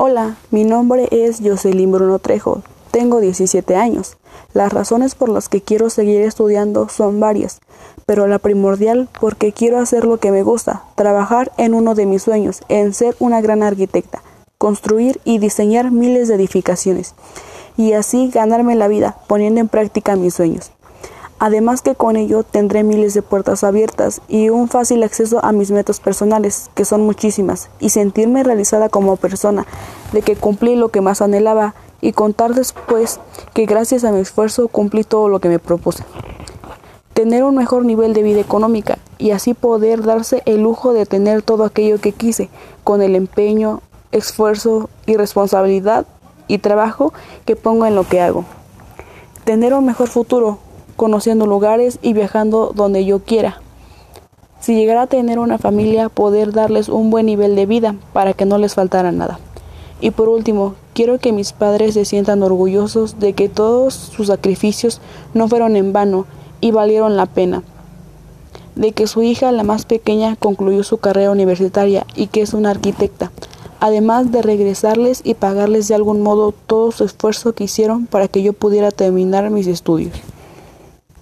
Hola, mi nombre es Jocelyn Bruno Trejo. Tengo 17 años. Las razones por las que quiero seguir estudiando son varias, pero la primordial porque quiero hacer lo que me gusta, trabajar en uno de mis sueños, en ser una gran arquitecta, construir y diseñar miles de edificaciones, y así ganarme la vida poniendo en práctica mis sueños. Además que con ello tendré miles de puertas abiertas y un fácil acceso a mis metas personales, que son muchísimas, y sentirme realizada como persona, de que cumplí lo que más anhelaba y contar después que gracias a mi esfuerzo cumplí todo lo que me propuse. Tener un mejor nivel de vida económica y así poder darse el lujo de tener todo aquello que quise, con el empeño, esfuerzo y responsabilidad y trabajo que pongo en lo que hago. Tener un mejor futuro, conociendo lugares y viajando donde yo quiera. Si llegara a tener una familia, poder darles un buen nivel de vida para que no les faltara nada. Y por último, quiero que mis padres se sientan orgullosos de que todos sus sacrificios no fueron en vano y valieron la pena. De que su hija, la más pequeña, concluyó su carrera universitaria y que es una arquitecta, además de regresarles y pagarles de algún modo todo su esfuerzo que hicieron para que yo pudiera terminar mis estudios.